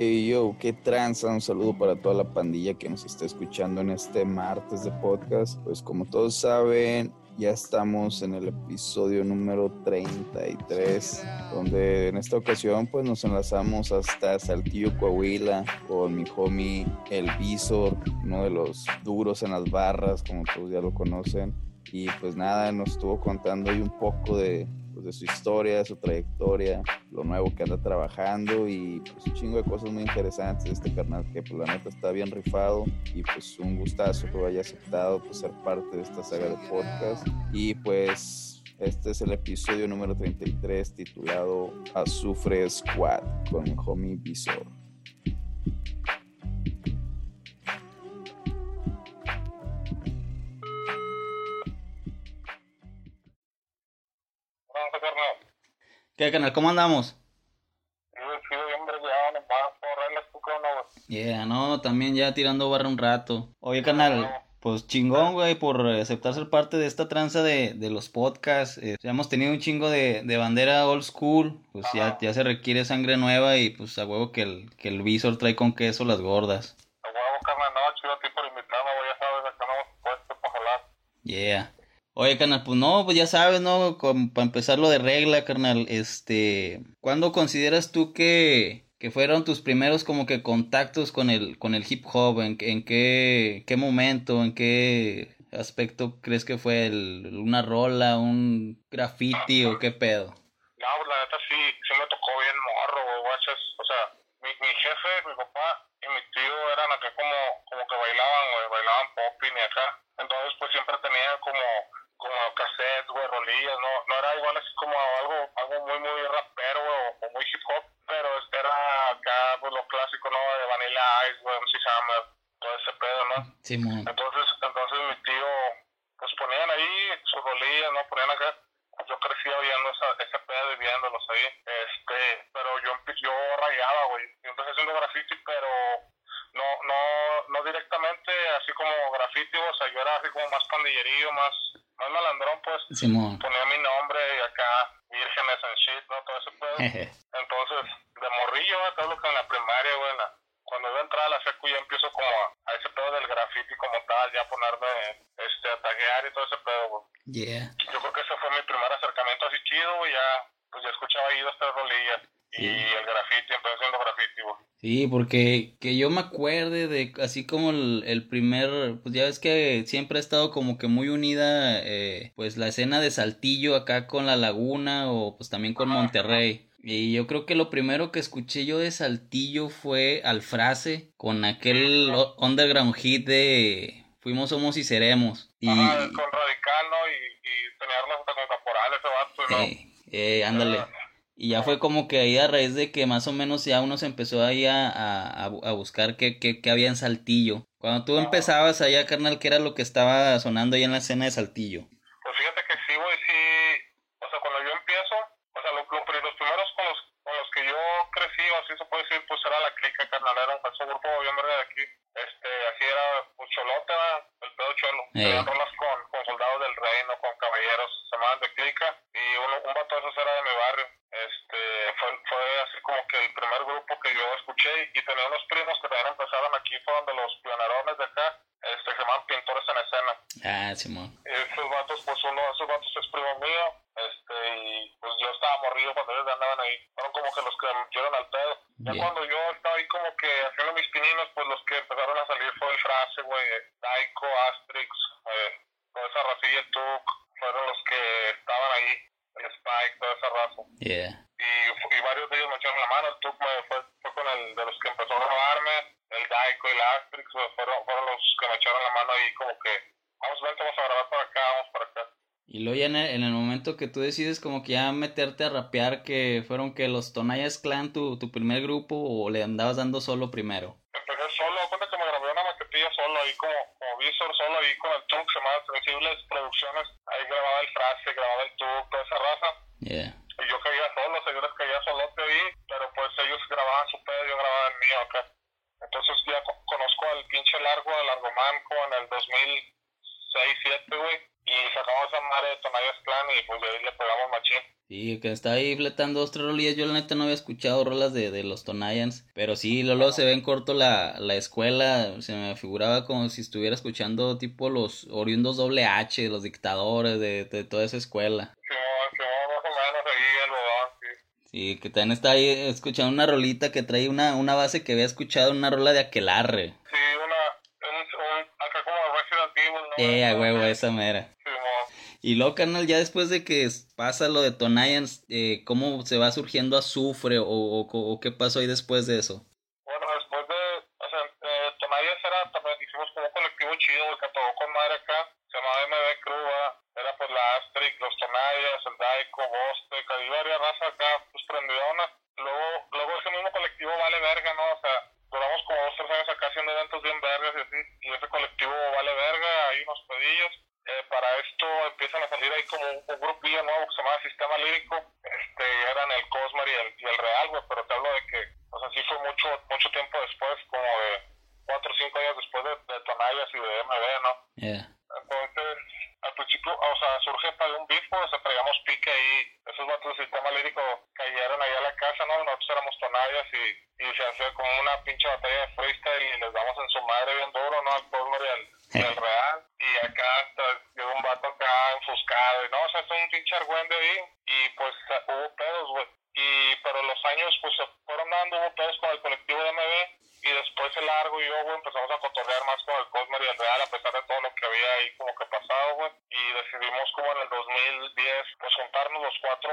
Hey yo, qué tranza, un saludo para toda la pandilla que nos está escuchando en este martes de podcast. Pues como todos saben, ya estamos en el episodio número 33, donde en esta ocasión pues nos enlazamos hasta Saltillo, Coahuila, con mi homie El Visor, uno de los duros en las barras, como todos ya lo conocen. Y pues nada, nos estuvo contando ahí un poco de, pues, de su historia, su trayectoria, lo nuevo que anda trabajando y pues un chingo de cosas muy interesantes de este carnal que pues la neta está bien rifado y pues un gustazo que haya aceptado pues ser parte de esta saga de podcast y pues este es el episodio número 33 titulado Azufre Squad con mi homie Visor. ¿Qué, canal? ¿Cómo andamos? Yeah, no, también ya tirando barra un rato. Oye, canal, pues chingón, güey, por aceptar ser parte de esta tranza de, de los podcasts. Eh, ya hemos tenido un chingo de, de bandera old school, pues ya, ya se requiere sangre nueva y pues a huevo que el, que el visor trae con queso las gordas. A huevo, carnal, no, chido a ti por invitarme, güey, ya sabes, acá no hemos puesto para jalar. Yeah. Oye, carnal, pues no, pues ya sabes, ¿no? Para empezar lo de regla, carnal, este, ¿cuándo consideras tú que, que fueron tus primeros como que contactos con el, con el hip hop? ¿En, en qué, qué momento, en qué aspecto crees que fue el, una rola, un graffiti o qué pedo? No, pues la neta sí, sí me tocó bien morro, güey, guachas. O sea, mi, mi jefe, mi papá y mi tío eran acá como, como que bailaban, güey, bailaban popping y acá. Entonces, pues siempre tenía como, como cassettes, güey, rolillas, no, no era igual así como algo, algo muy, muy rapero, güey, o, muy hip hop, pero este era acá, pues lo clásico, ¿no? De Vanilla Ice, güey, MC Hammer, todo ese pedo, ¿no? Simón. Entonces, entonces mi tío, pues ponían ahí sus rolillas, ¿no? Ponían acá. Yo crecí oyendo esa, ese pedo y viéndolos ahí. Este, pero yo, yo rayaba, güey. Yo empecé haciendo graffiti, pero no, no, no directamente así como graffiti, o sea, yo era así como más pandillerillo, más, malandrón, pues. Simón. Ponía mi nombre y acá, vírgenes and shit, ¿no? Todo ese pedo. Entonces, de morrillo, acá lo que en la primaria, güey, la- cuando yo entraba a la secu ya empiezo como a, a ese pedo del graffiti como tal, ya ponerme este, a taguear y todo ese pedo, güey. Yeah. Yo creo que ese fue mi primer acercamiento así chido, güey, ya, pues ya escuchaba ahí dos, tres rolillas. Y el graffiti, empecé haciendo graffiti, güey. Sí, porque que yo me acuerde de así como el, el primer, pues ya ves que siempre ha estado como que muy unida, eh, pues la escena de Saltillo acá con La Laguna o pues también con Monterrey. Y yo creo que lo primero que escuché yo de Saltillo fue al frase con aquel underground hit de Fuimos, somos y seremos. Y, Ajá, con radical, ¿no? Y, y ese vato, ¿no? eh, eh, ándale. Y ya fue como que ahí a raíz de que más o menos ya uno se empezó ahí a, a, a bu- a buscar qué, qué, qué había en Saltillo. Cuando tú empezabas allá, carnal, ¿qué era lo que estaba sonando ahí en la escena de Saltillo? Pues fíjate que sí, güey, sí. O sea, cuando yo empiezo, o sea, lo- los primeros con los, con los que yo crecí, o así se puede decir, pues era la clica carnalera, un falso grupo bien verga de aquí. Este, así era, pues cholote, ¿verdad? el pedo cholo. Eh. Rolas con, con soldados del reino, con caballeros, se llamaban de clica. Y uno, un vato de esos era de mi barrio. Este, fue, fue así como que el primer grupo que yo escuché. Y tenía unos primos que también empezaron aquí, fueron de los pionerones de acá. Este, se llamaban pintores en escena. Ah, Simón. Esos vatos, pues uno de esos vatos es primo mío, este, y pues yo estaba morrido cuando ellos andaban ahí. Fueron como que los que me metieron al pedo. Ya Bien. cuando yo estaba ahí como que haciendo mis pininos, pues los que empezaron a salir fue el frase, güey, Daiko, Asterix, eh, toda esa racilla Tuk, fueron los que estaban ahí, el Spike, toda esa raza. Yeah. Y, fu- y varios de ellos me echaron la mano, el Tuk me fue, fue con el de los que empezó a grabarme, el Daiko y Asterix, güey, fueron, fueron los que me echaron la mano ahí como que, vamos, vente, vamos a grabar para acá, vamos para acá. Y luego ya en el, en el momento que tú decides como que ya meterte a rapear, que fueron que los Tonayas Clan tu, tu primer grupo o le andabas dando solo primero. Empecé solo, cuenta que me grabé una maquetilla solo ahí como, como visor, solo ahí con el Tuk, se llama Sensibles Producciones, ahí grababa el frase, grababa el Tuk, toda esa raza. Yeah. Y yo caí Largomán como en el 2006-2007, güey. Y sacamos esa madre de Tonayas Clan y pues de ahí le pegamos machín. Que está ahí fletando dos, tres rolillas. Yo la neta no había escuchado rolas de, de los Tonayans. Pero sí, luego se ve en corto la, la escuela. Se me figuraba como si estuviera escuchando tipo los oriundos doble H, los dictadores de, de toda esa escuela. Sí, que también está ahí escuchando una rolita que trae una, una base que había escuchado, una rola de Aquelarre. Sí, una, un, un, acá como Resident Evil, ¿no? Eh, a huevo, esa mera. Y luego, carnal, ya después de que pasa lo de Tonayans, eh, ¿cómo se va surgiendo Azufre o, o, qué pasó ahí después de eso? Bueno, después de, o eh, Tonayas era, también hicimos como un colectivo chido, que tocó con madre acá, se llamaba MB ¿verdad? era pues la Asterix, los Tonayas, el Daiko, Bostec, había varias razas acá, pues prendidona. Luego, luego ese mismo colectivo vale verga, ¿no? O sea, duramos como dos, tres años acá haciendo eventos bien vergas y así, y ese colectivo vale verga, hay unos pedillos. Eh, para esto como un, un grupillo nuevo que se llama Sistema Lírico, este, eran el Cosmar y el, y el Real, güey, pero te hablo de que, o sea, sí fue mucho, mucho tiempo después, como de cuatro o cinco años después de, de Tonayas y de MB, ¿no? Yeah. Entonces, al principio, o sea, surge para un beef, pues, traíamos pique ahí, esos vatos del sistema lírico cayeron ahí a la casa, ¿no? Nosotros éramos tonallas y, y se hace como una pinche batalla de freestyle y les damos en su madre bien duro, ¿no? Al Cosmos y al, y al Real. Y acá hasta llegó un vato acá enfuscado y no, o sea, es un pinche argüende ahí y pues hubo pedos, güey. Y, pero los años, pues, se fueron dando, hubo pedos con el colectivo de MB y después el largo y yo, güey, empezamos a cotorrear más con el Cosmer y el Real, a pesar de todo lo que había ahí como que pasado, güey. Y decidimos como en el 2010, pues juntarnos los cuatro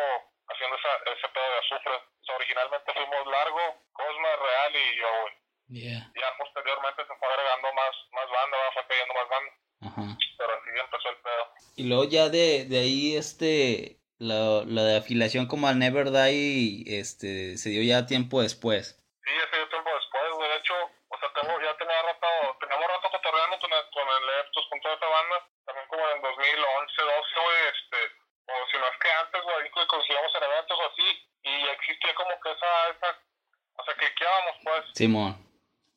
haciendo esa, ese pedo de azufre. O sea, originalmente fuimos largo, Cosmer, Real y yo, güey. Yeah. Ya posteriormente se fue agregando más, más banda, ¿va? fue cayendo más banda. Ajá. Pero así empezó el pedo. Y luego ya de, de ahí, este, la, la de afiliación como al Never Die, este, se dio ya tiempo después. Sí, ese dio tiempo después, güey. De hecho, o sea, tengo, ya tenía rato, teníamos rato cotorreando con el, con el Eptos, con toda esa banda. También como en 2011, 12, güey, este, o si no es que antes, güey, que coincidíamos en eventos o así. Y existía como que esa, esa, o sea, cliqueábamos, pues. Simón.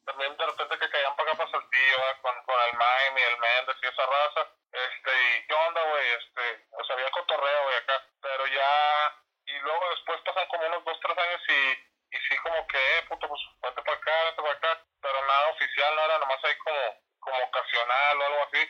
También de repente que caían para acá para Saltillo, ¿verdad? con, con el Mime y el Mendes y esa raza. Este, y qué onda, güey, este, o sea, había cotorreo, güey, acá. Pero ya, y luego después pasan como unos dos, tres años y, y sí como que, eh, puto, pues, vete para acá, vete para acá. Pero nada oficial, no era nomás ahí como, como ocasional o algo así.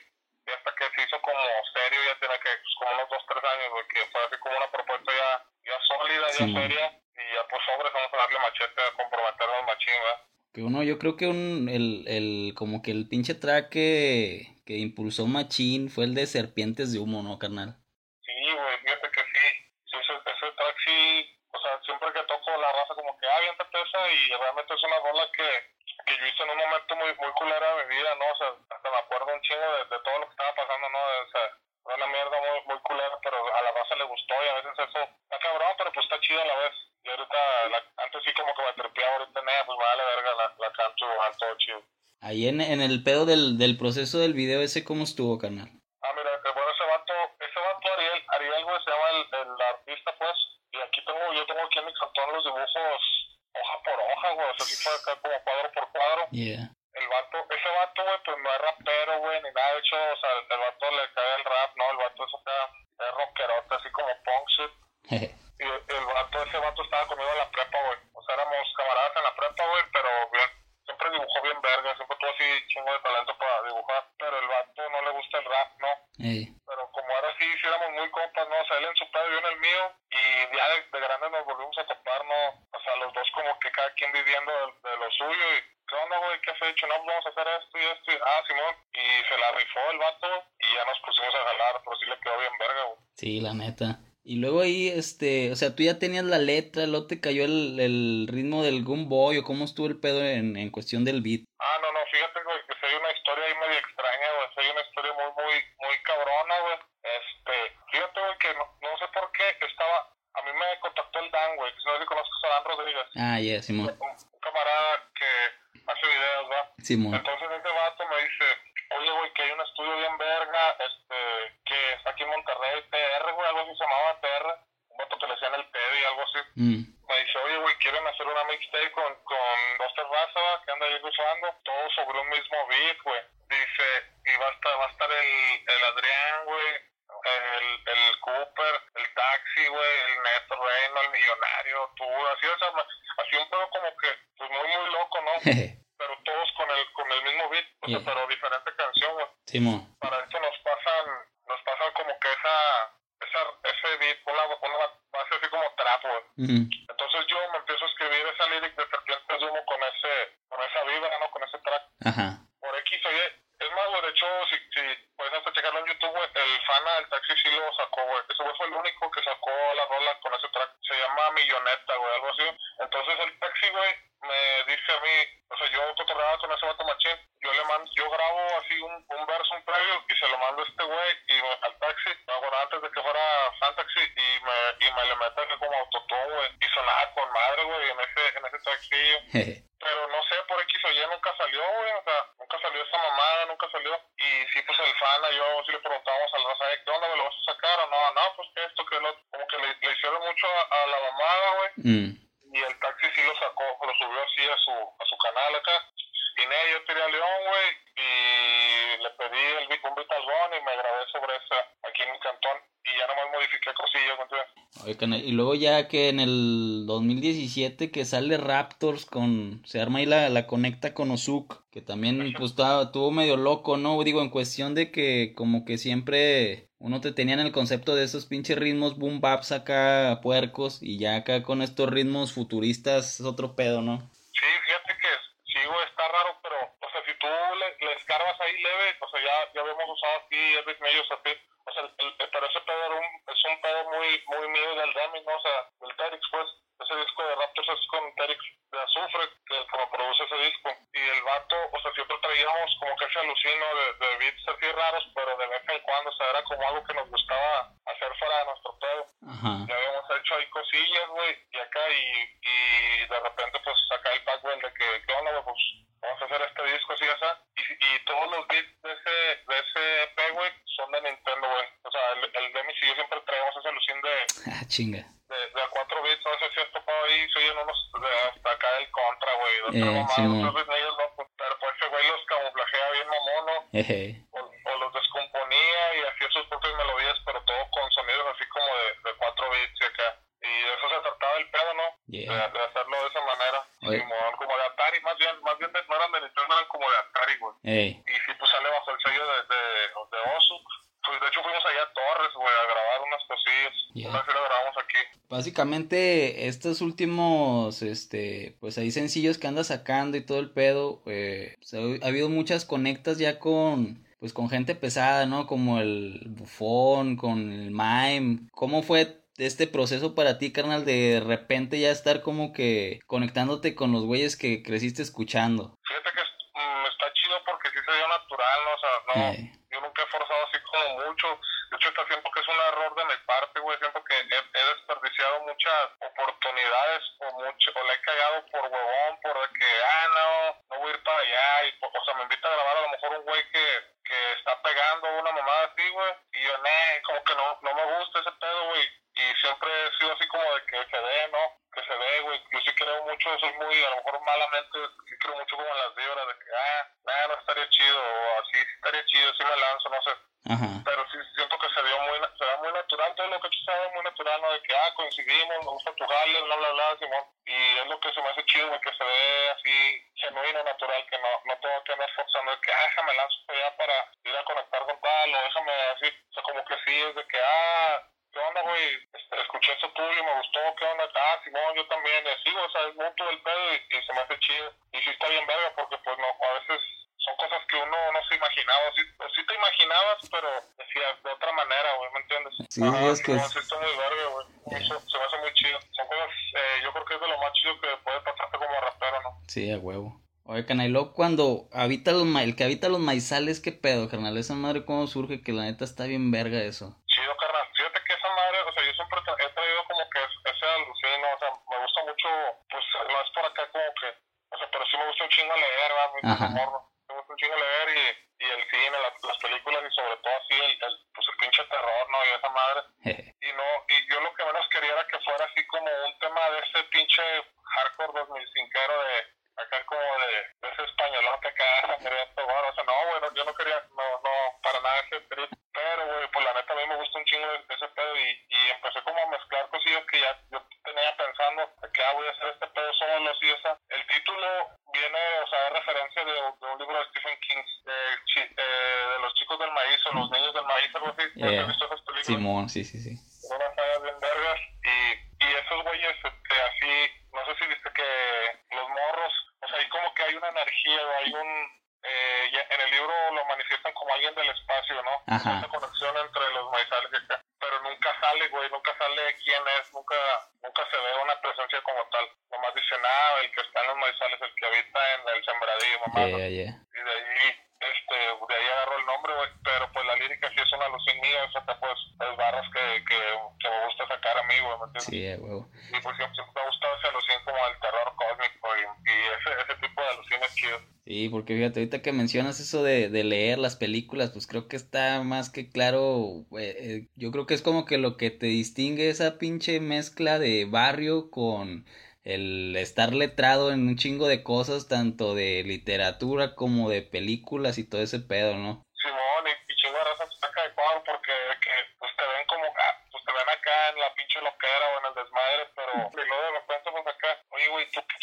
Y hasta que se hizo como serio, ya tiene que, pues, como unos dos, tres años, güey, que fue así como una propuesta ya, ya Y ya, pues, sobres, vamos a darle machete a comprometernos machín, ¿verdad? Que uno, yo creo que un, el, el, como que el pinche track que, que impulsó Machín fue el de Serpientes de Humo, ¿no, carnal? Sí, güey, fíjate que sí. sí ese, ese track sí, o sea, siempre que toco la raza como que, ah, bien esa y realmente es una rola que, que yo hice en un momento muy, muy culera de mi vida, ¿no? O sea, hasta me acuerdo un chingo de, de todo lo que estaba pasando, ¿no? O sea, una mierda muy, muy culera, pero a la raza le gustó y a veces eso está cabrón, pero pues está chido a la vez. Y ahorita, la, antes sí como que me trepeaba, ahorita nada, pues vale verga, la, la canto, todo chido. Ahí en, en el pedo del, del proceso del video ese, ¿cómo estuvo, carnal? Ah, mira, bueno, ese vato, ese vato Ariel, Ariel, güey, se llama el, el artista, pues, y aquí tengo, yo tengo aquí en mi cantón los dibujos hoja por hoja, güey, o sea, sí fue acá como cuadro por cuadro. Yeah. El vato, ese vato, güey, pues no es rapero, güey, ni nada, de hecho, o sea, el, el vato le cae el rap, ¿no? El vato es acá, es rockerote, así como punk shit. Jeje. Y el, el vato, ese vato estaba conmigo en la prepa, güey. O sea, éramos camaradas en la prepa, güey, pero bien, siempre dibujó bien verga, siempre tuvo así chingo de talento para dibujar. Pero el vato no le gusta el Pero como ahora sí, sí éramos muy compas, ¿no? O sea, él en su pedo, yo en el mío. Y ya de, de grandes nos volvimos a topar, ¿no? O sea, los dos como que cada quien viviendo de, de lo suyo. Y, ¿qué onda, güey? ¿Qué has hecho? No, pues vamos a hacer esto y esto. Y, ah, Simón. Y se la rifó el vato. Y ya nos pusimos a jalar, pero sí le quedó bien verga, güey. Sí, la neta. Y luego ahí, este, o sea, tú ya tenías la letra, luego te cayó el, el ritmo del Boy o cómo estuvo el pedo en, en cuestión del beat. Ah, no, no, fíjate, güey, que si hay una historia ahí medio extraña, güey. Si hay una historia muy, muy, muy cabrona, güey. Este, fíjate, güey, que no, no sé por qué estaba. A mí me contactó el Dan, güey, que si no sé si conoces a Dan Ah, ya, Simón. Un, camarada que hace videos, ¿va? Simón. Entonces ese vato me dice, oye, güey, que hay un estudio bien verga, este, que está aquí en Monterrey, PR, güey, algo así se llamaba PR, un vato que le decían el PEDI, algo así. Mm. Me dice, oye, güey, quieren hacer una mixtape con, con dos tres razas que anda ahí escuchando, todo sobre un mismo beat, güey. Dice, va a estar, va a estar el, el Adrián, güey, el, el Cooper, el Taxi, güey, el Neto Reino, el Millonario, tú, así, o sea, así un poco como que, pues muy, muy loco, ¿no? pero todos con el, con el mismo beat, o sea, pero diferente canción, güey. Simón. Para esto nos pasan, nos pasan como que esa, esa, ese beat, una, una base así como trap, güey me empiezo a escribir esa lyric de Serpientes de Humo con ese, con esa vibra, ¿no? Con ese track. Ajá. Por X, oye, es más, güey, de hecho, si, si puedes hasta checarlo en YouTube, güey, el Fana del Taxi sí lo sacó, güey. Ese güey fue el único que sacó la rola con ese track. Se llama Milloneta, güey, algo así. Entonces el Taxi, güey, me dice a mí, o sea, yo cotorreaba con ese vato machín, yo le mando, yo grabo así un, verso, un previo, y se lo mando a este güey, y al taxi, bueno, antes de que fuera Fan Taxi, y me, y me le así como autotune, güey, y sonaba con madre, güey, en ese, en ese taxi, pero no sé, por X o Y nunca salió, güey, o sea, nunca salió esa mamada, nunca salió. Y sí, pues el fan, yo sí le preguntamos al raza, "Eh, ¿qué onda, lo vas a sacar o no? No, pues que esto, que lo otro. Como que le, le hicieron mucho a, a la mamada, güey. Mm. Y el taxi sí lo sacó, lo subió así a su, a su canal acá. Y ne, yo tiré a León, güey, y le pedí el un beat al y me grabé sobre esa aquí en mi cantón. Y ya nomás modifiqué cosillas, ¿me entiendes? Y luego ya que en el 2017 que sale Raptors con... Se arma ahí la, la conecta con Ozuk, que también pues estaba, estuvo medio loco, ¿no? Digo, en cuestión de que como que siempre uno te tenía en el concepto de esos pinches ritmos boom baps acá puercos y ya acá con estos ritmos futuristas es otro pedo, ¿no? Sí, fíjate que sí, güey, está raro, pero, o sea, si tú le, le escarbas ahí leve, o sea, ya, ya habíamos usado aquí Medios así, o sea, el, el- pero ese pedo era un, es un pedo muy, muy mío del Demi, ¿no? O sea, del Terix, pues, ese disco de Raptors es con Terix de Azufre, que es como produce ese disco, y el vato, o sea, siempre traíamos como que ese alucino de, de beats así raros, pero de vez en cuando, o sea, era como algo que nos gustaba hacer fuera de nuestro pedo Ajá. ya habíamos hecho ahí cosillas, güey, y acá, y, y de repente, pues, acá el Pacwell de que, ¿qué onda, güey? Pues, vamos a hacer este disco así, así, y, y todos los beats de ese, de ese EP, güey, son de Nintendo, güey, o sea, el, el Demi y yo siempre traíamos esa alusión de, Ah, chinga. de, de a cuatro bits, no sé si has tocado ahí, se oyen unos de hasta acá del contra, güey, de Eh, mamada, sí, otros mo. beats ellos no, pero pues ese güey los camuflajea bien mamón, ¿no? Jeje. o, o los descomponía y hacía sus propias melodías, pero todo con sonidos así como de, de 4 bits y acá. Y de eso se trataba el pedo, ¿no? Yeah. De, de hacerlo de esa manera. Oye. Simón, como de Atari, más bien, más bien de- no eran de Nintendo, eran como de Atari, güey. Ey. Y sí, pues sale bajo el sello de, de, de Osu. Pues de hecho fuimos allá a Torres, güey, a grabar unas cosillas. Yeah. Una vez lo grabamos aquí. Básicamente, estos últimos, este, pues ahí sencillos que anda sacando y todo el pedo, eh, pues, ha, ha habido muchas conectas ya con, pues con gente pesada, ¿no? Como el Bufón, con el Mime. ¿Cómo fue este proceso para ti, carnal, de repente ya estar como que conectándote con los güeyes que creciste escuchando? Fíjate que mm, está chido porque sí se dio natural, ¿no? O sea, no, Eh, yo nunca he forzado así como mucho. De hecho, hasta siento que es un error de mi parte, güey. Siento que he muchas oportunidades o mucho, o le he cagado por huevón, por de que, ah, no, no voy a ir para allá. Y, po- o sea, me invita a grabar a lo mejor un güey que, que está pegando una mamada así, güey. Y yo, ne, como que no, no me gusta ese pedo, güey. Y siempre he sido así como de que se dé, ¿no? Que se dé, güey. Yo sí creo mucho, soy muy, a lo mejor malamente, sí creo mucho como en las vibras de que, ah, nada, no estaría chido, o así sí estaría chido, sí me lanzo, no sé ajá. pero sí siento que se dio muy, na- se da muy natural, todo lo que tú sabes muy natural, ¿no? De que, ah, coincidimos, me gusta tu jale, bla, bla, bla, Simón. Y es lo que se me hace chido, güey, que se ve así genuino, natural, que no, no tengo que andar forzando de que, ah, déjame lanzo para allá para ir a conectar con tal, o déjame así, o sea, como que sí, es de que, ah, ¿qué onda, güey? Este, escuché esto tuyo, me gustó, ¿qué onda? Ah, Simón, yo también, y así, o sea, es mutuo el pedo y, y se me hace chido. Y sí está bien verga, porque pues no, a veces son cosas que uno no se imaginaba, sí, o sí te imaginabas, pero decías de otra manera, güey, ¿me entiendes? Sí, Ajá, es que sí está muy verga, güey. Eso se me hace muy chido. Son cosas, eh, yo creo que es de lo más chido que puede pasarte como rapero, ¿no? Sí, a huevo. Oye, luego cuando habita los ma- el que habita los maizales, ¿qué pedo, carnal? Esa madre, ¿cómo surge? Que la neta está bien verga eso. Chido, carnal. Fíjate que esa madre, o sea, yo siempre he traído como que es- ese alucino, o sea, me gusta mucho, pues, no es por acá como que, o sea, pero sí me gusta un chingo leer, ¿verdad? Me gusta un chingo leer y, y el cine, las, las películas y sobre todo así el, el, pues, el pinche terror, ¿no? Y esa madre. Y no, y yo lo que menos quería era que fuera así como un tema de ese pinche hardcore 2005 de acá como de, de ese españolote acá, sangriento, bueno, o sea, no, bueno, yo no quería, no, no, ese trip. Pero, güey, pues la neta a mí me gusta un chingo ese pedo y, y empecé como a mezclar cosillas que ya yo tenía pensando que ah, voy a hacer este pedo solo, así, esa. El título viene, o sea, es referencia de, un libro de Stephen King, de, eh, de, los chicos del maíz o los niños del Yeah. Simón, sí, sí, sí. Unas fallas bien vergas y, y esos güeyes, este, así, no sé si viste que los morros, o sea, ahí como que hay una energía o hay un eh, en el libro lo manifiestan como alguien del espacio, ¿no? Ajá. Esa conexión entre los maizales y acá. Pero nunca sale, güey, nunca sale quién es, nunca nunca se ve una presencia como tal. Nomás dicen, ah, el que está en los maizales, el que habita en el sembradío, mamá. Yeah, de ahí, este, de ahí agarro el nombre, güey. Pero pues la lírica sí es una alusión mía, o sea, pues, es barras que, que, que me gusta sacar a mí, güey, ¿me entiendes? Sí, eh, güey. Y pues siempre, siempre me ha gustado esa alusión como al terror cósmico y, y ese, ese tipo de alusiones chidas. Sí, porque fíjate, ahorita que mencionas eso de, de leer las películas, pues creo que está más que claro, eh, yo creo que es como que lo que te distingue esa pinche mezcla de barrio con el estar letrado en un chingo de cosas, tanto de literatura como de películas y todo ese pedo, ¿no? Simón, y, y chingo de raza se saca de cuadro porque que, pues te ven como, ah, pues te ven acá en la pinche loquera o en el desmadre, pero y luego de repente pues acá, oye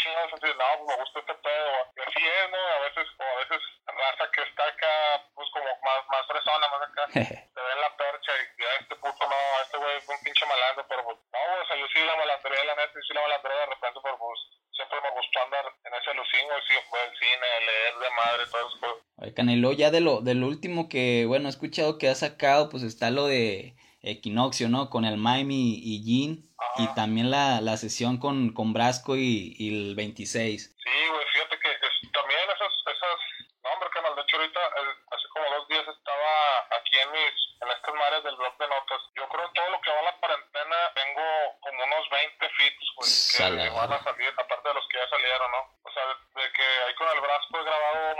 chingados así, no, pues me gusta este pedo, y así es, ¿no? A veces, o a veces raza que está acá, pues como más, más fresona, más acá, te ven la percha y ya este puto no, este güey es un pinche malandro, pero pues, no, o sea, yo sí la malandrería, la neta, y sí la malandrería de repente, pero pues siempre me gustó andar en ese lucingo, sí, fue el cine, leer de madre, todo eso. Oye, Canelo, ya de lo, de lo último que, bueno, he escuchado que ha sacado, pues está lo de Equinoccio, ¿no? Con el Mime y, y Jean. Y también la, la sesión con, con Brasco y, y el 26. Sí, güey, fíjate que es, también esas, esas, no hombre, canal, de hecho ahorita, el, hace como dos días estaba aquí en mis, en estas mares del blog de notas. Yo creo que todo lo que va a la cuarentena, tengo como unos 20 fits, güey, que van a salir, aparte de los que ya salieron, ¿no? O sea, de, de que ahí con el Brasco he grabado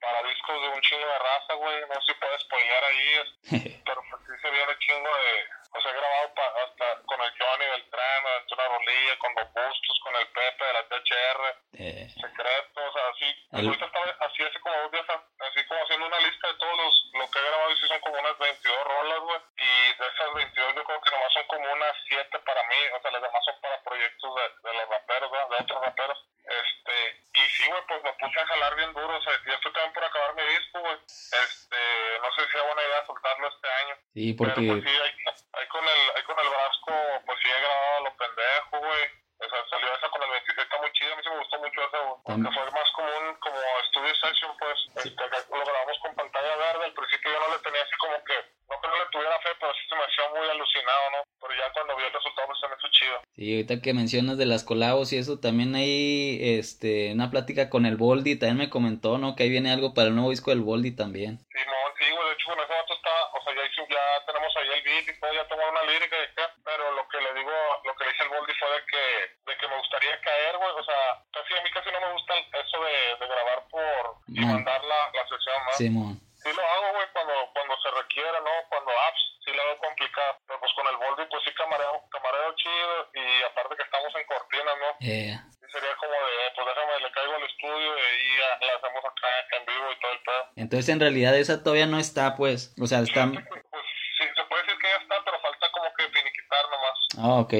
para discos de un chingo de raza, güey, no sé si puedes spoilear ahí, es- pero pues sí se viene chingo de, o sea, he grabado pa- hasta con el Johnny Beltrán, hecho una rolilla, con los Bustos, con el Pepe de la THR, Eh, secretos, o sea, así. El- Ahorita estaba así hace como dos días, así como haciendo una lista de todos los, lo que he grabado, y sí son como unas 22 rolas, güey. Y de esas 22 yo creo que nomás son como unas 7 para mí, o sea, las demás son para proyectos de, de los raperos, ¿verdad? De otros raperos. Este, y sí, güey, pues me puse a jalar bien duro, o sea, ya estoy también por acabar mi disco, güey. Este, sea buena idea soltarlo este año. sí, Pero porque... pues sí, ahí, ahí con el, ahí con el Brasco, pues sí he grabado a lo pendejo, güey. O sea, salió esa con el 26, está muy chido, a mí sí me gustó mucho esa, güey. Porque fue más como un, como estudio session, pues, este, lo grabamos con pantalla verde, al principio yo no le tenía así como que, no que no le tuviera fe, pero sí se me hacía muy alucinado, ¿no? Pero ya cuando vi el resultado, pues se me hizo chido. Sí, ahorita que mencionas de las colabos y eso, también hay este, una plática con el Boldi, también me comentó, ¿no? Que ahí viene algo para el nuevo disco del Boldi también. Simón, sí, güey, de hecho con ese vato está, o sea, ya, hizo, ya tenemos ahí el beat y todo, ya tomó una lírica y acá, pero lo que le digo, lo que le dije al Boldi fue de que, de que me gustaría caer, güey, o sea, casi a mí casi no me gusta el- eso de, de grabar por y Man. mandar la, la Simón. Sí lo hago, güey, cuando, cuando se requiere, ¿no? Cuando apps, sí lo veo complicado, pero pues con el Boldi, pues sí camareo, camareo chido y aparte que estamos en cortinas, ¿no? Eh, Y sería como de, pues déjame, le caigo al estudio y ya la hacemos acá en vivo y todo el pedo. entonces en realidad esa todavía no está, pues. O sea, está... Pues sí, se puede decir que ya está, pero falta como que finiquitar nomás. Ah, ok.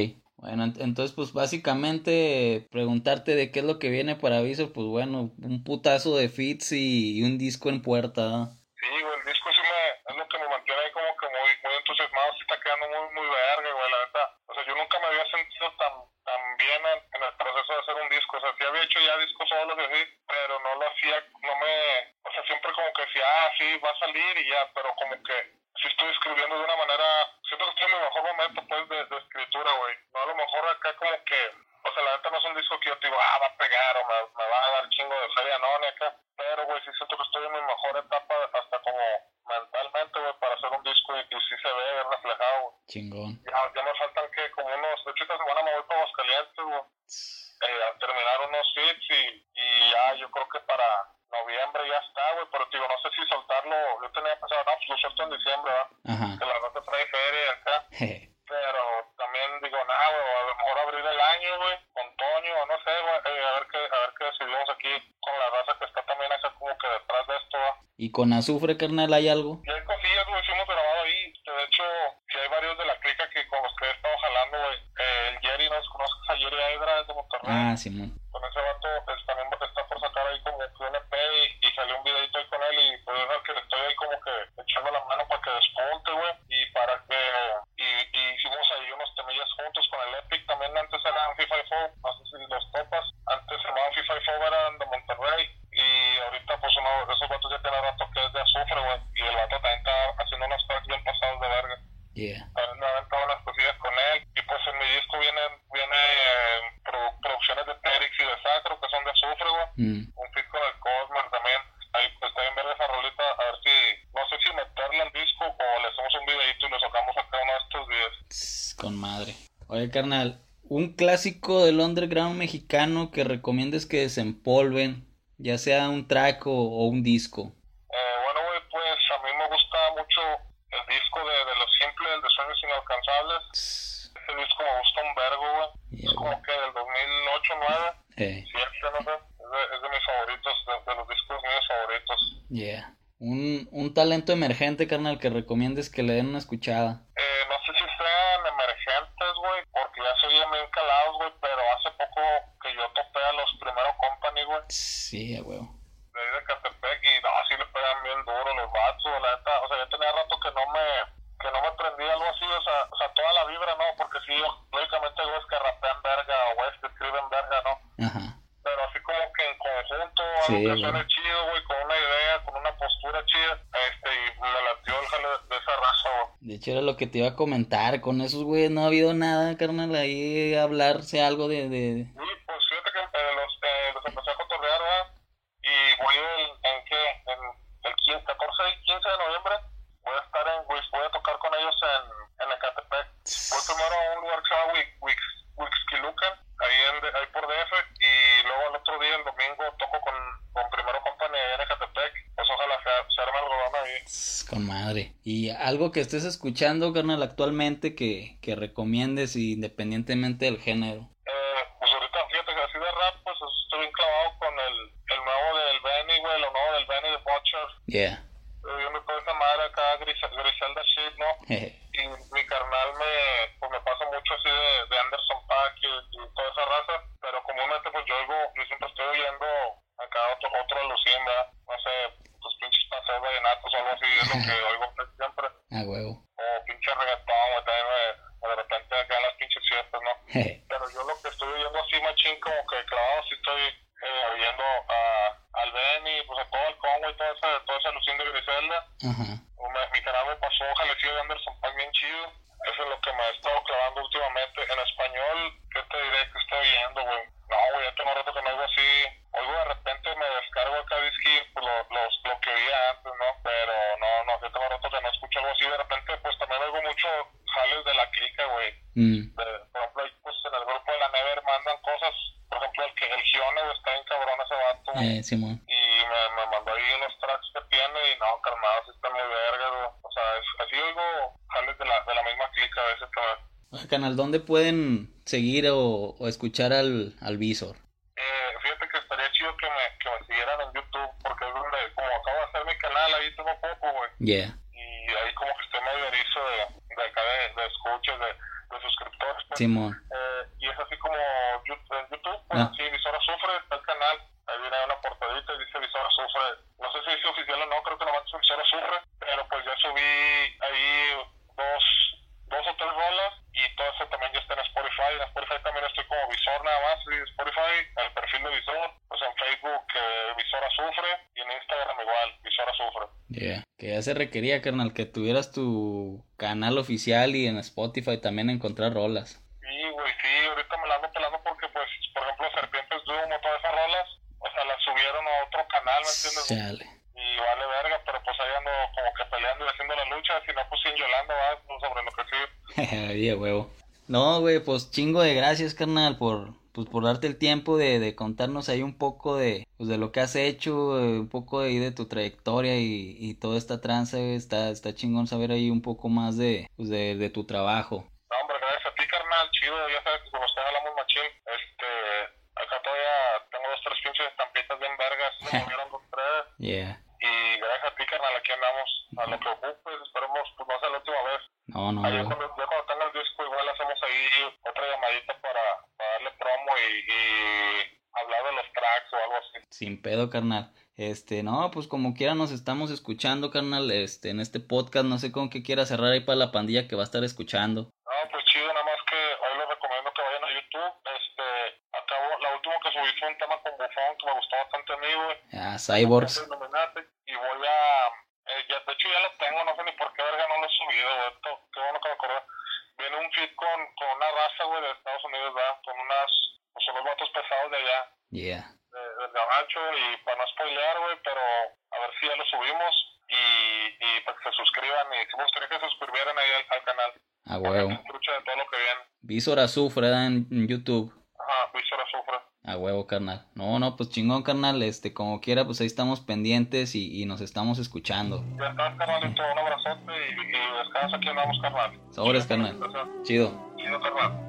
Bueno, ent- entonces pues básicamente preguntarte de qué es lo que viene para Aviso, pues bueno, un putazo de fits y, y un disco en puerta, ¿no? Sí, güey, el disco sí me, es lo que me mantiene ahí como que muy, muy entusiasmado, sí está quedando muy, muy verga, güey, la neta. O sea, yo nunca me había sentido tan, tan bien en, en el proceso de hacer un disco. O sea, sí había hecho ya discos solos y así, pero no lo hacía, no me, o sea, siempre como que decía, ah, sí, va a salir y ya, pero como que sí estoy escribiendo de una manera, siento que estoy en mi mejor momento, pues, de, de escritura, güey. No, a lo mejor acá como que, o sea, la neta no es un disco que yo te digo, ah, va a pegar o me, me va a dar chingo de feria, no, ni acá. Pero, güey, sí siento que estoy en mi mejor etapa, hasta como mentalmente, güey, para hacer un disco y, y sí se ve reflejado, güey. Chingón. Ya, ya me faltan que como unos, de hecho esta semana me voy para Aguascalientes, güey, eh, a terminar unos hits y, y ya yo creo que para noviembre ya está, güey, pero digo, no sé si soltarlo, yo tenía pensado, no, pues lo suelto en diciembre, ¿verdad? Ajá. Que la nota trae feria acá, pero también digo, nada, güey, a lo mejor abrir el año, güey, con Toño, no sé, güey, eh, a ver qué, a ver qué decidimos aquí con la raza que está también acá como que detrás de esto, ¿va? ¿Y con azufre, carnal, hay algo hay cosillas, güey, hemos grabado ahí. De hecho, si hay varios de la clica que con los que he estado jalando, güey. Eh, el Jerry, ¿no conoces a Jerry Aydra de Monterrey? Ah, Simón. Con ese vato pues, también está por sacar ahí como que un EP y, y salió un videito ahí con él y pues es que le estoy ahí como que echando la mano para que despunte, güey. Y para que... Y, y hicimos ahí unos temillas juntos con el Epic. También antes eran FIFA y Fo, no sé si los topas. Antes se llamaban FIFA y Fo, eran de Monterrey. Y ahorita pues uno de esos vatos ya tiene rato que es de azufre, güey. Y el vato también está haciendo unos tracks bien pasados de verga. Yeah. También me he aventado unas cosillas con él. Y pues en mi disco vienen, viene eh, produ- producciones de Terix y de Sacro, que son de azufre, güey. Mm. Un fit con el Cosmer también. Ahí pues está bien ver esa rolita. A ver si, no sé si meterle al disco o le hacemos un videito y lo sacamos acá uno de estos días. Tss, Con madre. Carnal, un clásico del underground mexicano que recomiendes que desempolven, ya sea un track o, o un disco. Eh, bueno, güey, pues a mí me gusta mucho el disco de, de Los Simples, el de Sueños Inalcanzables. Ese disco me gusta un vergo, güey. Yeah, es como que del 2008-2009. eh, Siempre, no sé. Es de, es de mis favoritos, de, de los discos míos favoritos. yeah. Un, un talento emergente, carnal, que recomiendes que le den una escuchada. Eh, no sé si sean emergentes, güey, porque ya se oyen bien calados, güey, pero hace poco que yo topé a los primero company, güey, Sí, a huevo. de ahí de Catepec, y no, sí le pegan bien duro los vatos, la neta, o sea, ya tenía rato que no me, que no me prendía algo así, o sea, o sea, toda la vibra, ¿no? Porque sí, lógicamente hay güeyes que rapean verga, o güeyes que escriben verga, ¿no? Ajá. Pero así como que en conjunto, Sí, algo que güey. suene chido, güey, con una idea, con una postura chida, este, y me latió el jale de, de esa raza, güey. De hecho, era lo que te iba a comentar. Con esos güeyes no ha habido nada, carnal. Ahí hablarse algo de. de... Sí, pues fíjate que eh, los, eh, los empecé a cotorrear, ¿verdad? Y voy el, en qué, en el 15, 14 y 15 de noviembre, voy a estar en, Wix- voy a tocar con ellos en, en Ecatepec. Voy primero a un lugar que se llama Wix, Wix, Wixquilucan, ahí, en, ahí por DF, y luego el otro día, el domingo, toco con, con Primero Company ahí en Ecatepec, pues ojalá se, se arme algodón ahí. Tss, Con madre. Y algo que estés escuchando, carnal, actualmente que, que recomiendes independientemente del género. Eh, pues ahorita, fíjate que así de rap, pues estoy bien clavado con el, el nuevo del Benny, güey, lo nuevo del Benny de Butcher. Yeah. Estoy viendo toda esa madre acá, Gris- Griselda shit, ¿no? Y mi carnal me, pues me pasa mucho así de, de Anderson Paak y, y toda esa raza, pero comúnmente pues yo oigo, yo siempre estoy oyendo acá otro, otro Lucinda, no sé, vallenatos o algo así, es lo que oigo siempre, A huevo. o pinche reggaetón, también me- de repente acá en las pinches fiestas, ¿no? Pero yo lo que estoy oyendo así machín como que clavado sí estoy eh, oyendo a, al Benny, pues a todo el Congo y toda esa, toda esa Lucinda y Griselda. Ajá. O me- mi canal me pasó un jalecillo de Anderson Paak bien chido. Eso es lo que me he estado clavando últimamente. En español, ¿qué te diré que estoy oyendo, güey? No, güey, ya tengo rato que no oigo así. Oigo de repente me descargo acá disque pues, lo, los, lo que oía antes, ¿no? Pero no, no, ya tengo rato que no escucho algo así. De repente, pues también oigo mucho jales de la clica, güey Mm. por ejemplo, ahí, pues en el grupo de la Never mandan cosas, por ejemplo, el que el Gione está bien cabrón ese vato, Eh, Simón. y me, me mandó ahí unos tracks que tiene, y no, calmados, están muy vergas, o sea, es, así oigo jales de la, de la misma clica a veces también. Canal, ¿dónde pueden seguir o, o escuchar al, al Visor? Eh, fíjate que estaría chido que me, que me siguieran en YouTube, porque es donde, como acabo de hacer mi canal, ahí tengo poco, güey, Yeah. y ahí como que estoy medio erizo de, de acá de, de escuchas, de, de suscriptores, pues. Simón. Eh, y es así como en YouTube, pues, Ah. sí, Visora Sufre, está el canal, ahí viene una portadita y dice Visora Sufre, no sé si dice oficial o no, creo que nomás dice Visora Sufre, pero pues ya subí ahí dos, dos o tres rolas y todo eso también ya está en Spotify, en Spotify también estoy como Visor nada más, sí, Spotify, el perfil de Visor, pues en Facebook eh, Visora Sufre y en Instagram igual, Visora Sufre. Yeah. Que ya se requería, carnal, que tuvieras tu canal oficial y en Spotify también encontrar rolas. Sí, güey, sí, ahorita me la ando pelando porque, pues, por ejemplo, Serpientes de Humo, todas esas rolas, o sea, las subieron a otro canal, ¿me entiendes? Chale. Y vale verga, pero pues ahí ando como que peleando y haciendo la lucha, si no, pues sin Yolanda, va, pues, sobre lo que sí. Oye, huevo. No, güey, pues chingo de gracias, carnal, por, pues, por darte el tiempo de, de contarnos ahí un poco de, pues, de lo que has hecho, eh, un poco ahí de tu trayectoria y, y toda esta tranza, güey. Está, está chingón saber ahí un poco más de, pues, de, de tu trabajo. No, hombre, gracias a ti, carnal, chido, ya sabes que con usted hablamos machín, este, acá todavía tengo dos, tres pinches estampitas bien vergas, se movieron Yeah. y gracias a ti, carnal, aquí andamos, a lo que ocupes, esperemos, pues, No, no, Ahí cuando, ya cuando tenga el disco, igual hacemos ahí otra llamadita para, para darle promo y, y hablar de los tracks o algo así. Sin pedo, carnal. Este, no, pues como quiera nos estamos escuchando, carnal, este, en este podcast, no sé con qué quiera cerrar ahí para la pandilla que va a estar escuchando. No, pues chido, nada más que hoy les recomiendo que vayan a YouTube. Este, acabo, la última que subí fue un tema con Bufón que me gustó bastante a mí, güey. Ah, Cyborgs. Y voy a, eh, ya, de hecho ya lo tengo, no sé ni por qué verga no lo he subido, güey. Esto, Qué bueno que me acordé. Viene un feed con, con una raza, güey, de Estados Unidos, ¿verdad? Con unas, pues unos vatos pesados de allá. Yeah. de- del gabacho y para no spoilear, güey, pero a ver si ya lo subimos y, y pues que se suscriban y sí me gustaría que se suscribieran ahí al, al canal. A Para que huevo. escuche de todo lo que viene. Visor en YouTube. A huevo, carnal. No, no, pues chingón, carnal. Este, como quiera, pues ahí estamos pendientes y, y nos estamos escuchando. Ya carnalito, un abrazote y, y descansa aquí andamos, carnal. Sobres, carnal. Chido. Chido, carnal.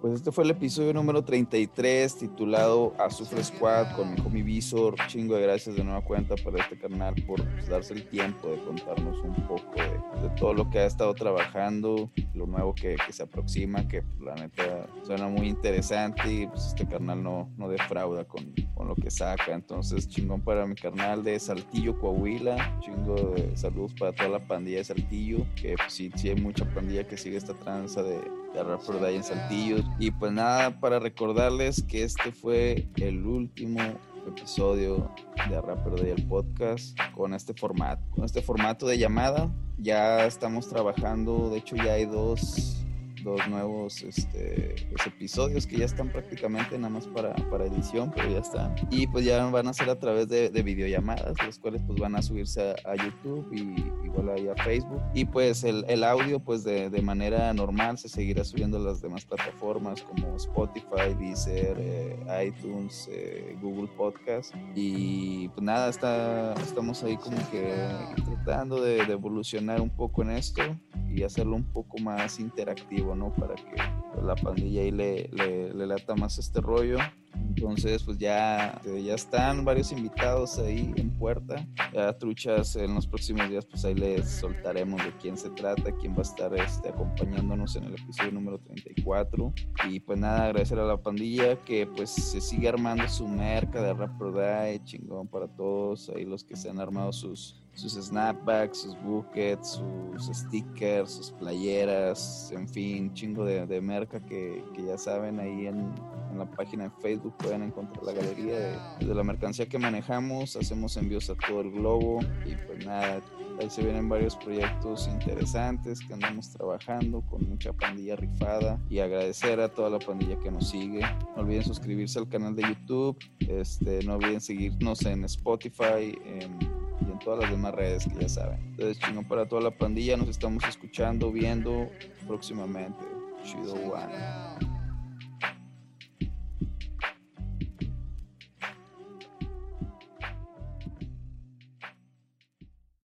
Pues este fue el episodio número 33 titulado Azufre Squad con mi homie Visor. Chingo de gracias de nueva cuenta para este canal por pues, darse el tiempo de contarnos un poco de, todo lo que ha estado trabajando, lo nuevo que, se aproxima, que pues, la neta suena muy interesante y pues este carnal no, no defrauda con, con lo que saca. Entonces chingón para mi carnal de Saltillo, Coahuila. Chingo de saludos para toda la pandilla de Saltillo, que pues, sí, sí hay mucha pandilla que sigue esta tranza de, de Rapper Day en Saltillo. Y pues nada, para recordarles que este fue el último episodio de Rapper Day el podcast con este formato, con este formato de llamada. Ya estamos trabajando, de hecho ya hay dos dos nuevos este, pues, episodios que ya están prácticamente nada más para, para edición, pero ya están. Y pues ya van a ser a través de, de videollamadas, los cuales pues van a subirse a, YouTube y igual ahí a Facebook. Y pues el, el audio pues de, de, manera normal se seguirá subiendo a las demás plataformas como Spotify, Deezer, eh, iTunes, eh, Google Podcast. Y pues nada, está, estamos ahí como que tratando de, de evolucionar un poco en esto y hacerlo un poco más interactivo, ¿no? Para que pues, la pandilla ahí le, le, le, lata más este rollo. Entonces, pues ya, ya están varios invitados ahí en puerta. Ya truchas en los próximos días, pues ahí les soltaremos de quién se trata, quién va a estar este, acompañándonos en el episodio número 34. Y pues nada, agradecer a la pandilla que pues se sigue armando su merca de Rap Day, chingón para todos, ahí los que se han armado sus, sus snapbacks, sus buckets, sus stickers, sus playeras, en fin, chingo de, de merca que, que, ya saben ahí en, en, la página de Facebook pueden encontrar la galería de, de, la mercancía que manejamos, hacemos envíos a todo el globo y pues nada, ahí se vienen varios proyectos interesantes que andamos trabajando con mucha pandilla rifada y agradecer a toda la pandilla que nos sigue. No olviden suscribirse al canal de YouTube, este, no olviden seguirnos en Spotify, en y en todas las demás redes que ya saben. Entonces, chingón para toda la pandilla, nos estamos escuchando, viendo próximamente. Chido One.